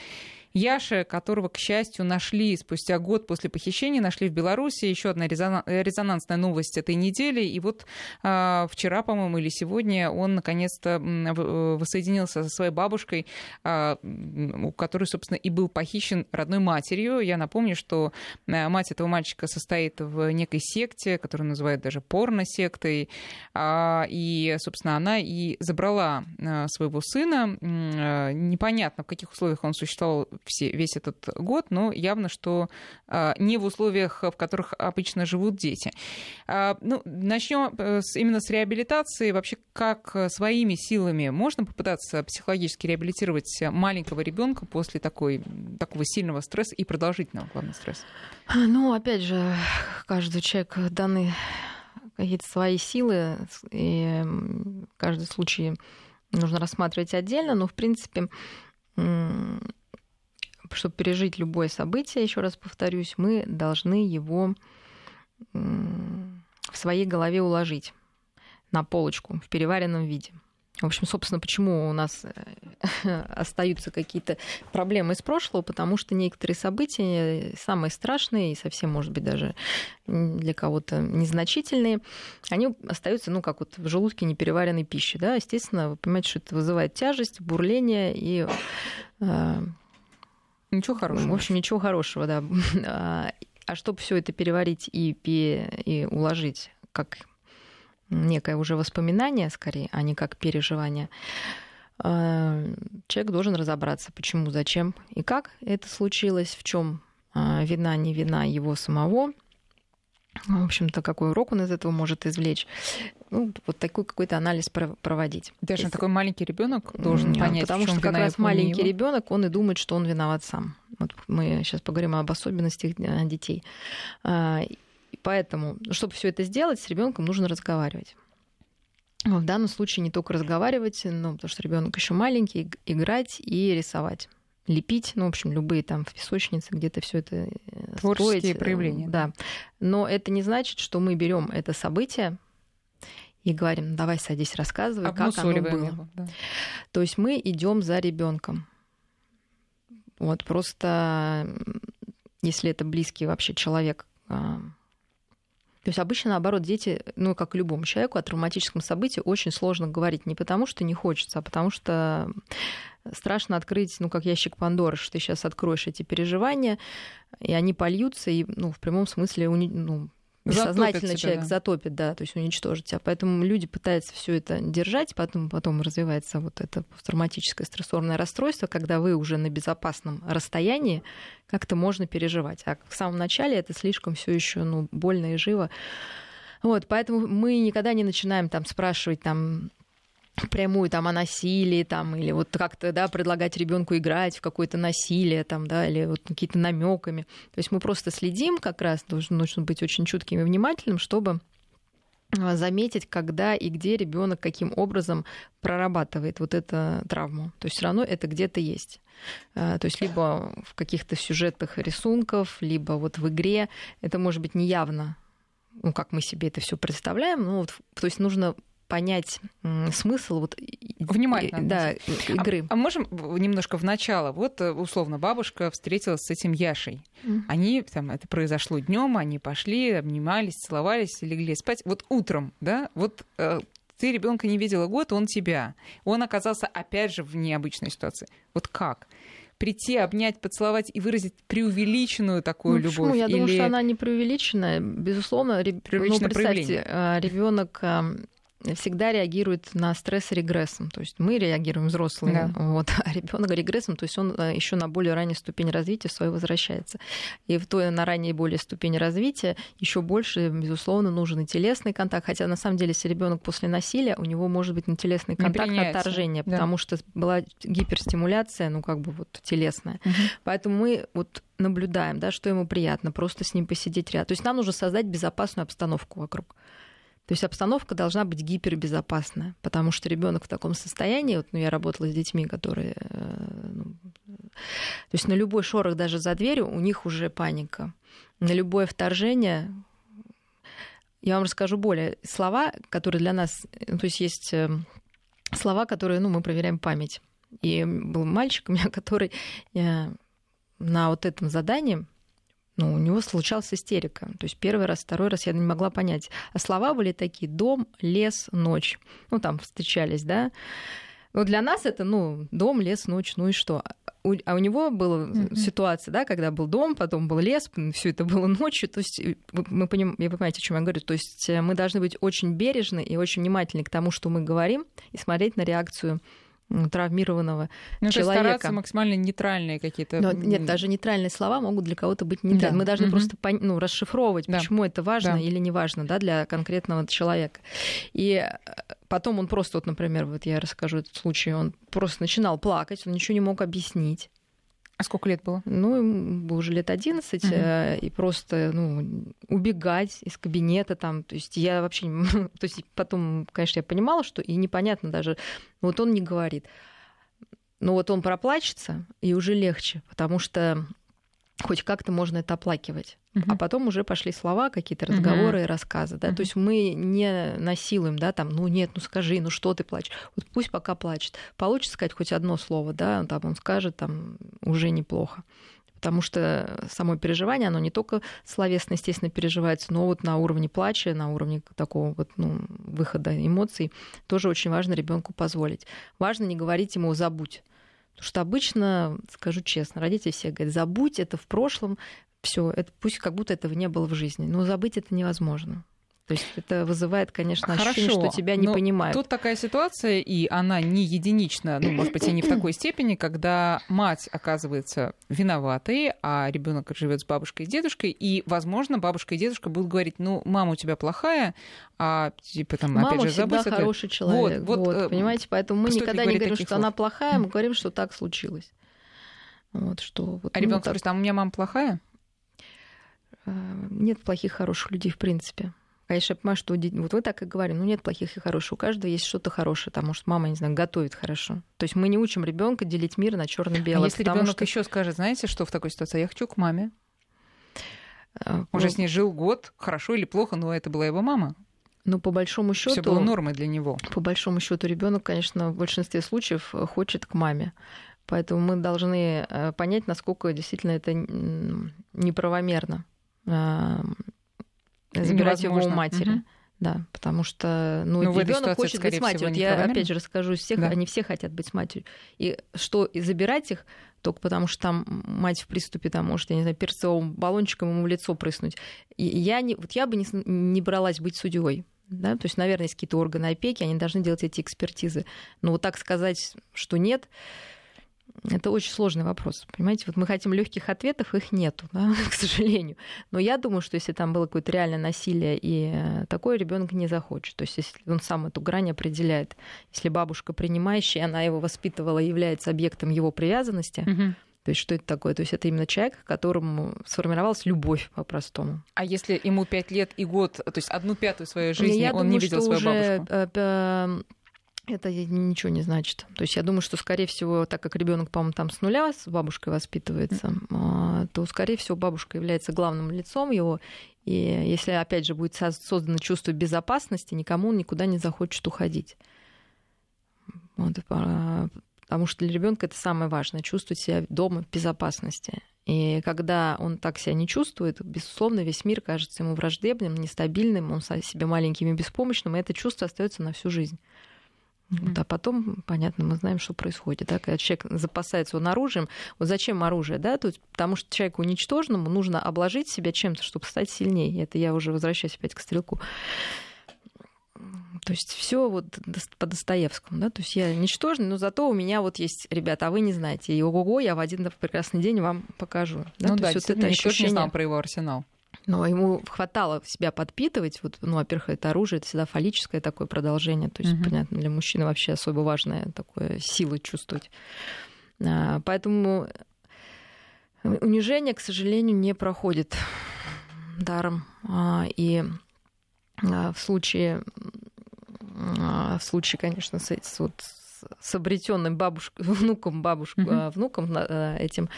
Яша, которого, к счастью, нашли спустя год после похищения, нашли в Беларуси. Еще одна резонансная новость этой недели. И вот э, вчера, по-моему, или сегодня он наконец-то воссоединился со своей бабушкой, э, у которой, собственно, и был похищен родной матерью. Я напомню, что мать этого мальчика состоит в некой секте, которую называют даже порно-сектой. Э, и, собственно, она и забрала своего сына. Непонятно, в каких условиях он существовал все, весь этот год, но явно, что а, не в условиях, в которых обычно живут дети. А, ну, начнем э, именно с реабилитации. Вообще, как своими силами можно попытаться психологически реабилитировать маленького ребенка после такой, такого сильного стресса и продолжительного, главного стресса? Ну, опять же, каждый человек даны какие-то свои силы, и каждый случай нужно рассматривать отдельно, но, в принципе, чтобы пережить любое событие, еще раз повторюсь, мы должны его в своей голове уложить на полочку в переваренном виде. В общем, собственно, почему у нас э, остаются какие-то проблемы из прошлого, потому что некоторые события, самые страшные и совсем, может быть, даже для кого-то незначительные, они остаются, ну, как вот в желудке непереваренной пищи. Да? Естественно, вы понимаете, что это вызывает тяжесть, бурление и э, Ничего хорошего. В общем, ничего хорошего, да. А, а чтобы все это переварить и, и уложить как некое уже воспоминание, скорее, а не как переживание, а, человек должен разобраться, почему, зачем и как это случилось, в чем а, вина, не вина его самого, в общем-то, какой урок он из этого может извлечь. Ну, вот такой какой-то анализ проводить. Даже Если... такой маленький ребенок должен да, понять, потому что как раз маленький ребенок, он и думает, что он виноват сам. Вот мы сейчас поговорим об особенностях э, детей. А, поэтому, чтобы все это сделать, с ребенком нужно разговаривать. В данном случае не только разговаривать, но потому что ребенок еще маленький, играть и рисовать лепить, ну, в общем, любые там в песочнице где-то все это э, Творческие строить. проявления. Да. Но это не значит, что мы берем это событие и говорим, давай садись, рассказывай, как оно было. Его, да. То есть мы идем за ребенком. Вот просто, если это близкий вообще человек, а, то есть обычно, наоборот, дети, ну, как любому человеку, о травматическом событии очень сложно говорить. Не потому, что не хочется, а потому что страшно открыть, ну, как ящик Пандоры, что ты сейчас откроешь эти переживания, и они польются, и, ну, в прямом смысле, ну, Бессознательно человек да. затопит, да, то есть уничтожит тебя. Поэтому люди пытаются все это держать, потом, потом развивается вот это посттравматическое стрессорное расстройство, когда вы уже на безопасном расстоянии, как-то можно переживать. А в самом начале это слишком все еще ну, больно и живо. Вот, поэтому мы никогда не начинаем там спрашивать там прямую там о насилии там или вот как-то да предлагать ребенку играть в какое-то насилие там да или вот какие-то намеками то есть мы просто следим как раз должен нужно быть очень чутким и внимательным чтобы а, заметить, когда и где ребенок каким образом прорабатывает вот эту травму. То есть все равно это где-то есть. А, то есть либо в каких-то сюжетах рисунков, либо вот в игре. Это может быть неявно, ну, как мы себе это все представляем. Ну, вот, то есть нужно понять смысл вот Внимательно. Да, игры. А, а можем немножко в начало? Вот, э, условно, бабушка встретилась с этим Яшей. Mm-hmm. Они, там, это произошло днем, они пошли, обнимались, целовались, легли спать. Вот утром, да, вот э, ты ребенка не видела год, он тебя. Он оказался опять же в необычной ситуации. Вот как? прийти, обнять, поцеловать и выразить преувеличенную такую ну, любовь? Почему? Я или... думаю, что она не преувеличенная. Безусловно, реб... ну, представьте, а, ребенок всегда реагирует на стресс регрессом. То есть мы реагируем взрослые, да. вот, а ребенок регрессом, то есть он э, еще на более ранней ступени развития свое возвращается. И в той на ранней более ступени развития еще больше, безусловно, нужен и телесный контакт. Хотя на самом деле, если ребенок после насилия, у него может быть не телесный контакт, а отторжение, да. потому что была гиперстимуляция, ну как бы вот телесная. Угу. Поэтому мы вот наблюдаем, да, что ему приятно, просто с ним посидеть рядом. То есть нам нужно создать безопасную обстановку вокруг. То есть обстановка должна быть гипербезопасная, потому что ребенок в таком состоянии, вот, ну, я работала с детьми, которые, э, ну, то есть на любой шорох даже за дверью у них уже паника, на любое вторжение. Я вам расскажу более слова, которые для нас, ну, то есть есть э, слова, которые, ну, мы проверяем память. И был мальчик у меня, который э, на вот этом задании ну, у него случалась истерика. То есть первый раз, второй раз я не могла понять. А слова были такие «дом», «лес», «ночь». Ну, там встречались, да. Но для нас это, ну, дом, лес, ночь, ну и что? а у него была mm-hmm. ситуация, да, когда был дом, потом был лес, все это было ночью. То есть мы понимаем, вы понимаете, о чем я говорю. То есть э, мы должны быть очень бережны и очень внимательны к тому, что мы говорим, и смотреть на реакцию травмированного ну, человека. стараться максимально нейтральные какие-то. Но, нет, даже нейтральные слова могут для кого-то быть нейтральными. Да. Мы должны угу. просто ну, расшифровывать, да. почему это важно да. или не важно да, для конкретного человека. И э, потом он просто, вот, например, вот я расскажу этот случай, он просто начинал плакать, он ничего не мог объяснить. А сколько лет было? Ну, ему уже лет 11, угу. э, и просто ну, убегать из кабинета там. То есть я вообще... То есть потом, конечно, я понимала, что и непонятно даже... Вот он не говорит. Но вот он проплачется, и уже легче, потому что хоть как-то можно это оплакивать. Uh-huh. А потом уже пошли слова, какие-то разговоры uh-huh. и рассказы. Да? Uh-huh. То есть мы не насилуем, да, там, ну нет, ну скажи, ну что ты плачешь. Вот пусть пока плачет. Получится сказать хоть одно слово, да, там он скажет, там уже неплохо. Потому что само переживание, оно не только словесно, естественно, переживается, но вот на уровне плача, на уровне такого вот, ну, выхода эмоций тоже очень важно ребенку позволить. Важно не говорить ему «забудь». Потому что обычно, скажу честно, родители все говорят, забудь это в прошлом, все, это пусть как будто этого не было в жизни. Но забыть это невозможно. То есть это вызывает, конечно, ощущение, Хорошо, что тебя не понимают. Тут такая ситуация, и она не единична, ну, может быть, и не в такой степени, когда мать оказывается виноватой, а ребенок живет с бабушкой и дедушкой, и, возможно, бабушка и дедушка будут говорить, ну, мама у тебя плохая, а типа там, мама опять же, забыть это... хороший человек. Вот, вот, вот э, понимаете, поэтому мы никогда не говорим, что слов? она плохая, мы говорим, что так случилось. Вот, что, вот, а ну, ребенок так... говорит, а у меня мама плохая? Э, нет плохих, хороших людей, в принципе. Конечно, я понимаю, что вот вы так и говорите, ну нет плохих и хороших, у каждого есть что-то хорошее, потому что мама, не знаю, готовит хорошо. То есть мы не учим ребенка делить мир на черно-белое. А если ребенок что... еще скажет, знаете, что в такой ситуации, я хочу к маме. А, Уже ну... с ней жил год, хорошо или плохо, но это была его мама. Ну, по большому счету. Все было нормой для него. По большому счету, ребенок, конечно, в большинстве случаев хочет к маме. Поэтому мы должны э, понять, насколько действительно это неправомерно забирать его у матери. Угу. Да, потому что ну, ну ребенок хочет быть матерью. Я опять же расскажу всех, да. они все хотят быть матерью. И что и забирать их только потому, что там мать в приступе там может, я не знаю, перцовым баллончиком ему в лицо прыснуть. И я не, вот я бы не, не бралась быть судьей. Да? То есть, наверное, есть какие-то органы опеки, они должны делать эти экспертизы. Но вот так сказать, что нет, это очень сложный вопрос. Понимаете, вот мы хотим легких ответов, их нету, да, к сожалению. Но я думаю, что если там было какое-то реальное насилие, и э, такой ребенок не захочет. То есть, если он сам эту грань определяет, если бабушка принимающая, она его воспитывала, является объектом его привязанности, угу. То есть что это такое? То есть это именно человек, к которому сформировалась любовь по-простому. А если ему пять лет и год, то есть одну пятую своей жизни Я он думаю, не видел свою уже бабушку? Это ничего не значит. То есть я думаю, что, скорее всего, так как ребенок, по-моему, там с нуля с бабушкой воспитывается, а, то, скорее всего, бабушка является главным лицом его. И если, опять же, будет создано чувство безопасности, никому никуда не захочет уходить. Вот, а, потому что для ребенка это самое важное чувствовать себя дома в безопасности. И когда он так себя не чувствует, безусловно, весь мир кажется ему враждебным, нестабильным, он себе маленьким и беспомощным, и это чувство остается на всю жизнь. Вот, а потом, понятно, мы знаем, что происходит. Да? Когда человек запасается он оружием, вот зачем оружие? Да? Тут, потому что человеку уничтоженному нужно обложить себя чем-то, чтобы стать сильнее. Это я уже возвращаюсь опять к стрелку. То есть все вот по Достоевскому, да, то есть я ничтожный, но зато у меня вот есть, ребята, а вы не знаете, и ого-го, я в один прекрасный день вам покажу. Да? Ну то да, есть вот это ощущение... не знал про его арсенал. Но ему хватало себя подпитывать. Вот, ну, во-первых, это оружие, это всегда фаллическое такое продолжение. То есть, угу. понятно, для мужчины вообще особо важное такое силы чувствовать. А, поэтому унижение, к сожалению, не проходит даром. А, и а, в случае, в случае, конечно, с, вот, с обретенным бабушкой, внуком, бабушкой, mm внуком этим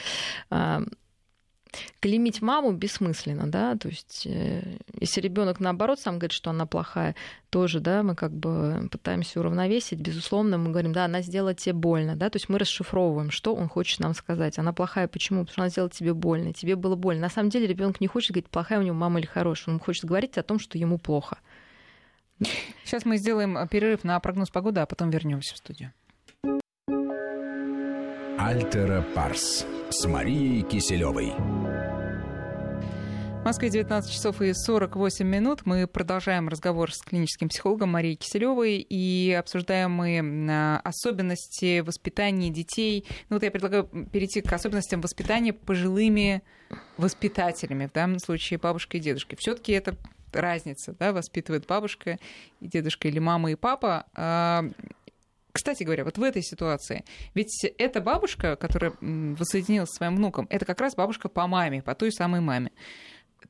клеймить маму бессмысленно, да, то есть э, если ребенок наоборот сам говорит, что она плохая, тоже, да, мы как бы пытаемся уравновесить, безусловно, мы говорим, да, она сделала тебе больно, да, то есть мы расшифровываем, что он хочет нам сказать. Она плохая, почему? Потому что она сделала тебе больно, тебе было больно. На самом деле ребенок не хочет говорить, плохая у него мама или хорошая, он хочет говорить о том, что ему плохо. Сейчас мы сделаем перерыв на прогноз погоды, а потом вернемся в студию. Альтера Парс с Марией Киселевой. В Москве 19 часов и 48 минут. Мы продолжаем разговор с клиническим психологом Марией Киселевой и обсуждаем мы а, особенности воспитания детей. Ну вот я предлагаю перейти к особенностям воспитания пожилыми воспитателями, в данном случае бабушкой и дедушкой. Все-таки это разница, да, воспитывает бабушка и дедушка или мама и папа. Кстати говоря, вот в этой ситуации, ведь эта бабушка, которая воссоединилась с своим внуком, это как раз бабушка по маме, по той самой маме.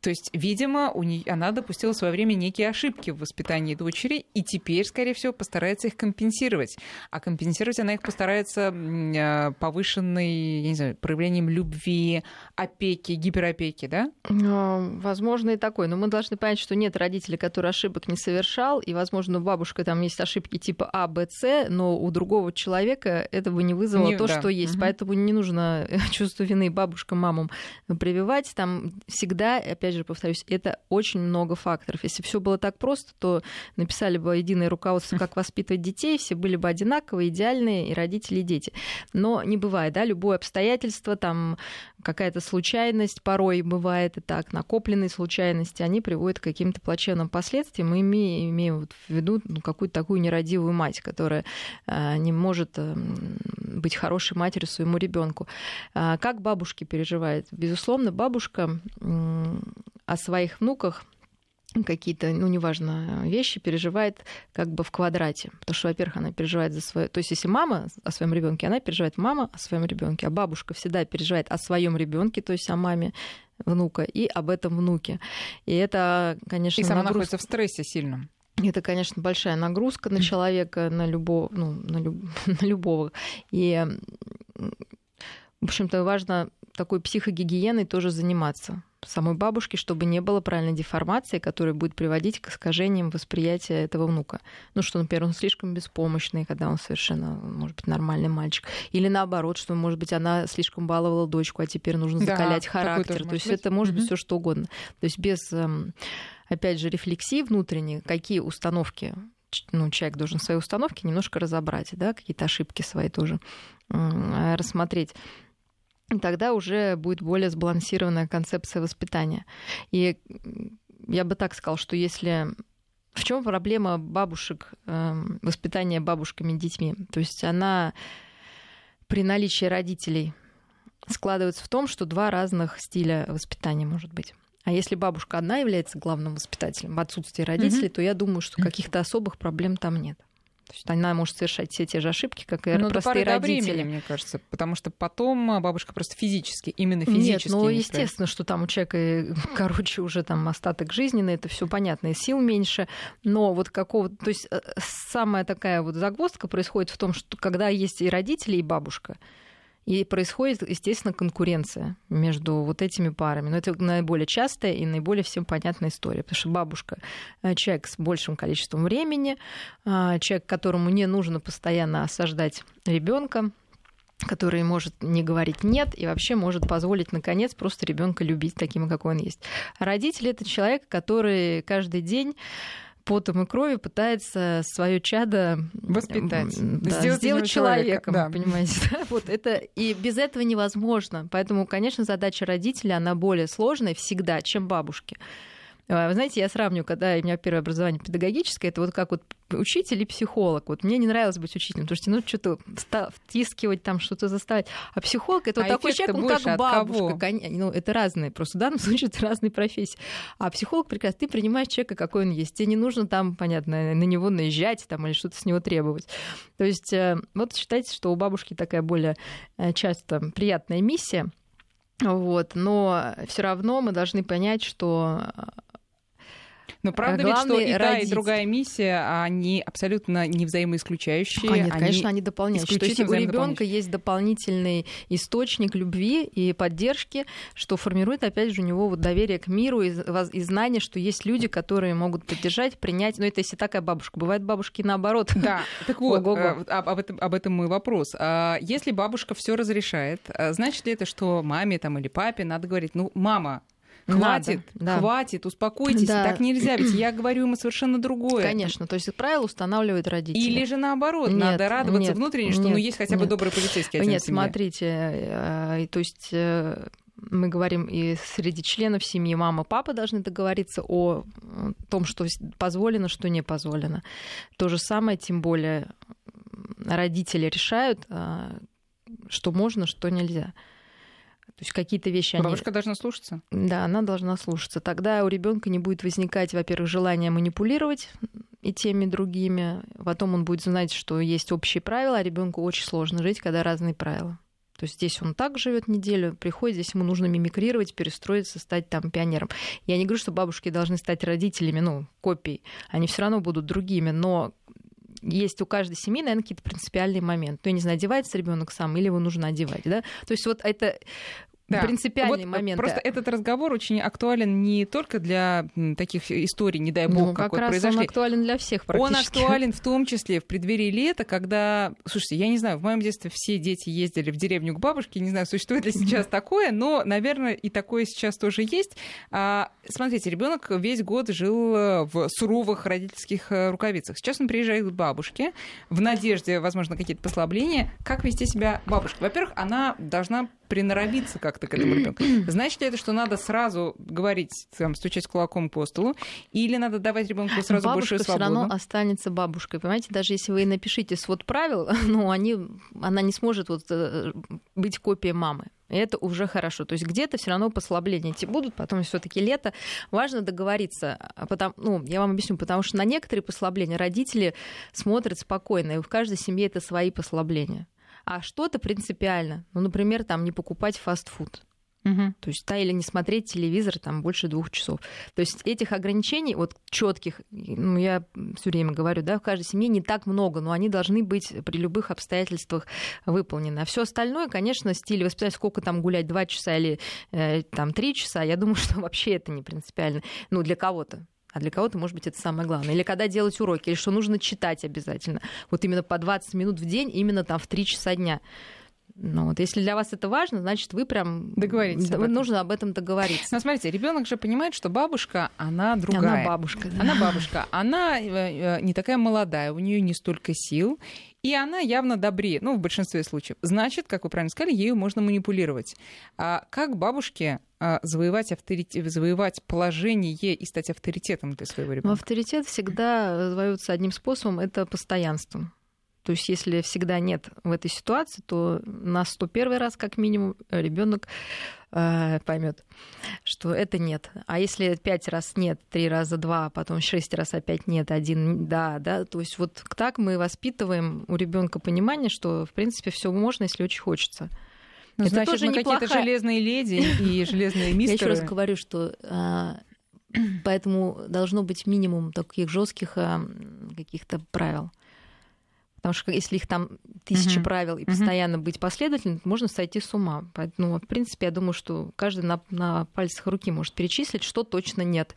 То есть, видимо, у нее, она допустила в свое время некие ошибки в воспитании дочери, и теперь, скорее всего, постарается их компенсировать. А компенсировать она их постарается а, повышенной, я не знаю, проявлением любви, опеки, гиперопеки, да? Ну, возможно, и такой. Но мы должны понять, что нет родителей, который ошибок не совершал, и, возможно, у бабушки там есть ошибки типа А, Б, С, но у другого человека этого не вызвало не, то, да. что есть. Угу. Поэтому не нужно чувство вины бабушкам, мамам прививать. Там всегда, опять опять же, повторюсь, это очень много факторов. Если все было так просто, то написали бы единое руководство, как воспитывать детей, все были бы одинаковые, идеальные, и родители, и дети. Но не бывает, да, любое обстоятельство, там какая-то случайность, порой бывает и так, накопленные случайности, они приводят к каким-то плачевным последствиям. Мы имеем, имеем в виду ну, какую-то такую нерадивую мать, которая э, не может э, быть хорошей матерью своему ребенку. Э, как бабушки переживают? Безусловно, бабушка о своих внуках какие-то, ну, неважно, вещи переживает как бы в квадрате. Потому что, во-первых, она переживает за свое... То есть, если мама о своем ребенке, она переживает мама о своем ребенке, а бабушка всегда переживает о своем ребенке, то есть о маме внука и об этом внуке. И это, конечно, и сама нагруз... находится в стрессе сильном. Это, конечно, большая нагрузка на человека, на, любого, ну, на, люб... на любого. И, в общем-то, важно такой психогигиеной тоже заниматься самой бабушки, чтобы не было правильной деформации, которая будет приводить к искажениям восприятия этого внука. Ну, что, например, он слишком беспомощный, когда он совершенно, может быть, нормальный мальчик. Или наоборот, что, может быть, она слишком баловала дочку, а теперь нужно закалять да, характер. То есть быть. это может быть все что угодно. То есть без, эм, опять же, рефлексии внутренней, какие установки ну, человек должен свои установки немножко разобрать, да, какие-то ошибки свои тоже рассмотреть тогда уже будет более сбалансированная концепция воспитания. И я бы так сказала, что если в чем проблема бабушек, эм, воспитания бабушками детьми? То есть она при наличии родителей складывается в том, что два разных стиля воспитания может быть. А если бабушка одна является главным воспитателем в отсутствии родителей, mm-hmm. то я думаю, что каких-то особых проблем там нет. То есть она может совершать все те же ошибки, как и ну, простые до родители. Времени, мне кажется, потому что потом бабушка просто физически, именно физически. Нет, ну естественно, что там у человека, короче, уже там остаток жизни, на это все понятно, и сил меньше. Но вот какого, то есть э, самая такая вот загвоздка происходит в том, что когда есть и родители, и бабушка, и происходит, естественно, конкуренция между вот этими парами. Но это наиболее частая и наиболее всем понятная история, потому что бабушка э, человек с большим количеством времени, э, человек, которому не нужно постоянно осаждать ребенка, который может не говорить нет и вообще может позволить, наконец, просто ребенка любить таким, какой он есть. А родитель это человек, который каждый день потом и крови пытается свое чадо воспитать, да, сделать, сделать человеком, человека, да. понимаете? Да? Вот это и без этого невозможно. Поэтому, конечно, задача родителя она более сложная всегда, чем бабушки. А, вы знаете, я сравню, когда у меня первое образование педагогическое, это вот как вот учитель и психолог. Вот мне не нравилось быть учителем, потому что ну что-то втискивать там, что-то заставить. А психолог это а вот такой человек, он как бабушка. Ну, это разные, просто в данном случае это разные профессии. А психолог прекрасно, ты принимаешь человека, какой он есть. Тебе не нужно там, понятно, на него наезжать там, или что-то с него требовать. То есть э, вот считайте, что у бабушки такая более э, часто приятная миссия. Вот, но все равно мы должны понять, что но правда ведь, что и та, и другая миссия, они абсолютно не взаимоисключающие. А, нет, они конечно, они дополняющие. То есть у ребенка есть дополнительный источник любви и поддержки, что формирует, опять же, у него вот доверие к миру и, и знание, что есть люди, которые могут поддержать, принять. Но это если такая бабушка. Бывают бабушки наоборот. Да, так вот, э, об, этом, об этом мой вопрос. А если бабушка все разрешает, а значит ли это, что маме там, или папе надо говорить, ну, мама, Хватит, Надо, да. хватит, успокойтесь, да. так нельзя, ведь я говорю ему совершенно другое. Конечно, то есть правило устанавливает родители. Или же наоборот, нет, надо радоваться нет, внутренне, что ну, нет, ну есть хотя бы нет. добрый полицейский отец Нет, смотрите, э, то есть э, мы говорим и среди членов семьи мама, папа должны договориться о том, что позволено, что не позволено. То же самое, тем более родители решают, э, что можно, что нельзя. То есть какие-то вещи они... Бабушка должна слушаться? Да, она должна слушаться. Тогда у ребенка не будет возникать, во-первых, желание манипулировать и теми другими. Потом он будет знать, что есть общие правила, а ребенку очень сложно жить, когда разные правила. То есть здесь он так живет неделю, приходит, здесь ему нужно мимикрировать, перестроиться, стать там пионером. Я не говорю, что бабушки должны стать родителями, ну, копией. Они все равно будут другими, но есть у каждой семьи, наверное, какие-то принципиальные моменты. Ну, я не знаю, одевается ребенок сам или его нужно одевать, да? То есть вот это да. принципиальный вот момент. Просто этот разговор очень актуален не только для таких историй, не дай бог, ну, как, как раз произошли. Он актуален для всех Он актуален в том числе в преддверии лета, когда, слушайте, я не знаю, в моем детстве все дети ездили в деревню к бабушке, не знаю, существует ли сейчас такое, но, наверное, и такое сейчас тоже есть. А, смотрите, ребенок весь год жил э, в суровых родительских э, рукавицах. Сейчас он приезжает к бабушке в надежде, возможно, какие-то послабления. Как вести себя бабушка? Во-первых, она должна приноровиться как-то к этому ребенку. Значит ли это, что надо сразу говорить, там, стучать кулаком по столу, или надо давать ребенку сразу Бабушка большую свободу? все равно останется бабушкой, понимаете? Даже если вы напишите свод правил, ну, они, она не сможет вот, э, быть копией мамы. И это уже хорошо. То есть где-то все равно послабления эти будут, потом все-таки лето. Важно договориться. А потому, ну, я вам объясню, потому что на некоторые послабления родители смотрят спокойно, и в каждой семье это свои послабления а что-то принципиально. Ну, например, там не покупать фастфуд. Угу. То есть, да, или не смотреть телевизор там больше двух часов. То есть этих ограничений, вот четких, ну, я все время говорю, да, в каждой семье не так много, но они должны быть при любых обстоятельствах выполнены. А все остальное, конечно, стиль воспитания, сколько там гулять, два часа или э, там три часа, я думаю, что вообще это не принципиально. Ну, для кого-то а для кого-то, может быть, это самое главное. Или когда делать уроки, или что нужно читать обязательно. Вот именно по 20 минут в день, именно там в 3 часа дня. Ну, вот если для вас это важно, значит, вы прям договоритесь. Да, нужно об этом договориться. Но смотрите, ребенок же понимает, что бабушка, она другая. Она бабушка. Да. Она бабушка. Она э, э, не такая молодая, у нее не столько сил. И она явно добрее, ну, в большинстве случаев. Значит, как вы правильно сказали, ею можно манипулировать. А как бабушке а, завоевать, авторитет, завоевать положение и стать авторитетом для своего ребенка? Авторитет всегда завоевывается одним способом — это постоянством. То есть, если всегда нет в этой ситуации, то на 101 раз, как минимум, ребенок э, поймет, что это нет. А если пять раз нет, три раза два, потом шесть раз опять нет, один да, да, то есть вот так мы воспитываем у ребенка понимание, что в принципе все можно, если очень хочется. Ну, это значит, тоже мы какие-то железные леди и железные мистеры. Я еще раз говорю, что а, поэтому должно быть минимум таких жестких а, каких-то правил. Потому что если их там тысячи uh-huh. правил и постоянно uh-huh. быть последовательным, можно сойти с ума. Поэтому, в принципе, я думаю, что каждый на, на пальцах руки может перечислить, что точно нет.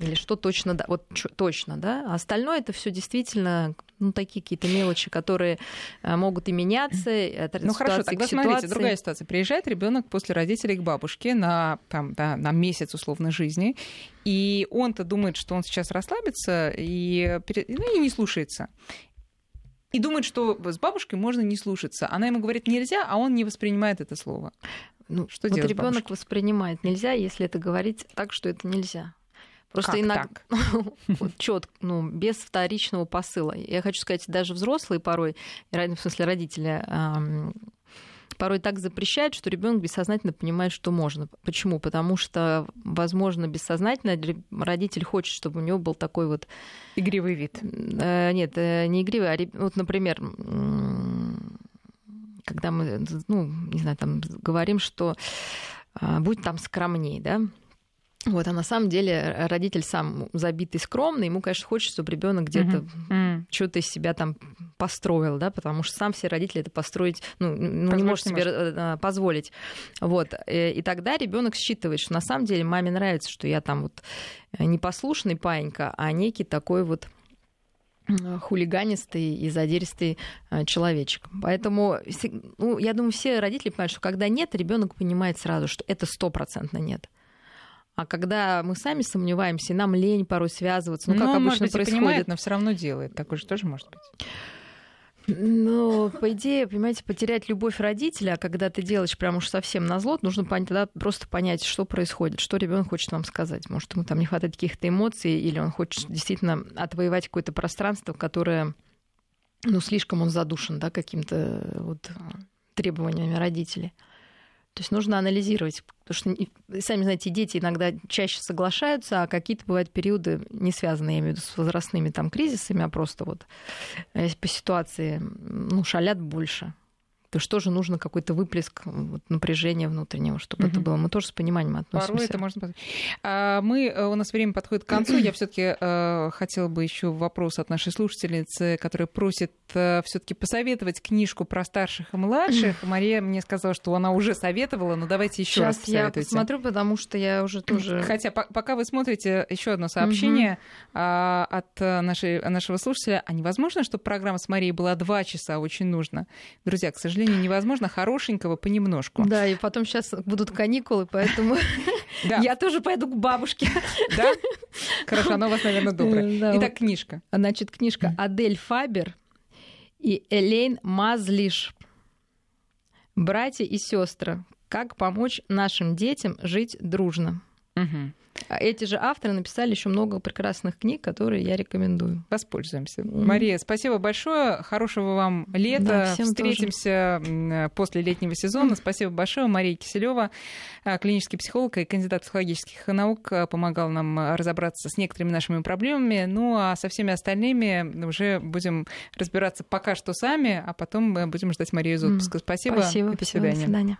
Или что точно, да, вот чё, точно, да. А остальное это все действительно, ну, такие какие-то мелочи, которые э, могут и меняться. От ну хорошо, тогда смотрите, другая ситуация. Приезжает ребенок после родителей к бабушке на, там, да, на месяц условно жизни, и он-то думает, что он сейчас расслабится и, ну, и не слушается. И думает, что с бабушкой можно не слушаться. Она ему говорит нельзя, а он не воспринимает это слово. Ну, что вот ребенок воспринимает нельзя, если это говорить так, что это нельзя. Просто как иногда вот, четко, ну, без вторичного посыла. Я хочу сказать, даже взрослые порой, в смысле родители, порой так запрещают, что ребенок бессознательно понимает, что можно. Почему? Потому что, возможно, бессознательно родитель хочет, чтобы у него был такой вот игривый вид. Э, нет, э, не игривый, а вот, например, когда мы, ну, не знаю, там говорим, что а, будь там скромней, да, вот, а на самом деле родитель сам забитый, скромный, ему, конечно, хочется, чтобы ребенок где-то mm-hmm. что-то из себя там построил, да, потому что сам все родители это построить, ну, ну не может себе может. Э, позволить. Вот. Э, и тогда ребенок считывает, что на самом деле маме нравится, что я там вот непослушный паинька, а некий такой вот хулиганистый и задиристый э, человечек. Поэтому, ну, я думаю, все родители понимают, что когда нет, ребенок понимает сразу, что это стопроцентно нет. А когда мы сами сомневаемся, нам лень порой связываться, ну, как ну, обычно может быть, происходит. понимает, но все равно делает. Такое же тоже может быть. Ну, по идее, понимаете, потерять любовь родителя, а когда ты делаешь прям уж совсем на зло, нужно тогда просто понять, что происходит, что ребенок хочет вам сказать. Может, ему там не хватает каких-то эмоций, или он хочет действительно отвоевать какое-то пространство, которое, ну, слишком он задушен, да, каким-то вот требованиями родителей. То есть нужно анализировать, потому что, сами знаете, дети иногда чаще соглашаются, а какие-то бывают периоды, не связанные, я имею в виду, с возрастными там кризисами, а просто вот э, по ситуации, ну, шалят больше то что же нужно какой-то выплеск вот, напряжения внутреннего, чтобы угу. это было. Мы тоже с пониманием относимся. Порой это можно... А мы, э, у нас время подходит к концу. Я все таки э, хотела бы еще вопрос от нашей слушательницы, которая просит э, все таки посоветовать книжку про старших и младших. Мария мне сказала, что она уже советовала, но давайте еще раз я посмотрю, потому что я уже тоже... Хотя пока вы смотрите еще одно сообщение угу. от нашей, нашего слушателя, а невозможно, чтобы программа с Марией была два часа, очень нужно. Друзья, к сожалению, сожалению, невозможно хорошенького понемножку. Да, и потом сейчас будут каникулы, поэтому я тоже пойду к бабушке. Да? Хорошо, она у вас, наверное, добрая. Итак, книжка. Значит, книжка Адель Фабер и Элейн Мазлиш. Братья и сестры. Как помочь нашим детям жить дружно. Угу. Эти же авторы написали еще много прекрасных книг, которые я рекомендую. Воспользуемся. Mm-hmm. Мария, спасибо большое. Хорошего вам лета. Да, Встретимся тоже. после летнего сезона. Mm-hmm. Спасибо большое. Мария Киселева, а, клинический психолог и кандидат психологических наук, а, помогал нам разобраться с некоторыми нашими проблемами. Ну а со всеми остальными уже будем разбираться пока что сами, а потом будем ждать Марию из отпуска. Спасибо. Спасибо. И до свидания. До свидания.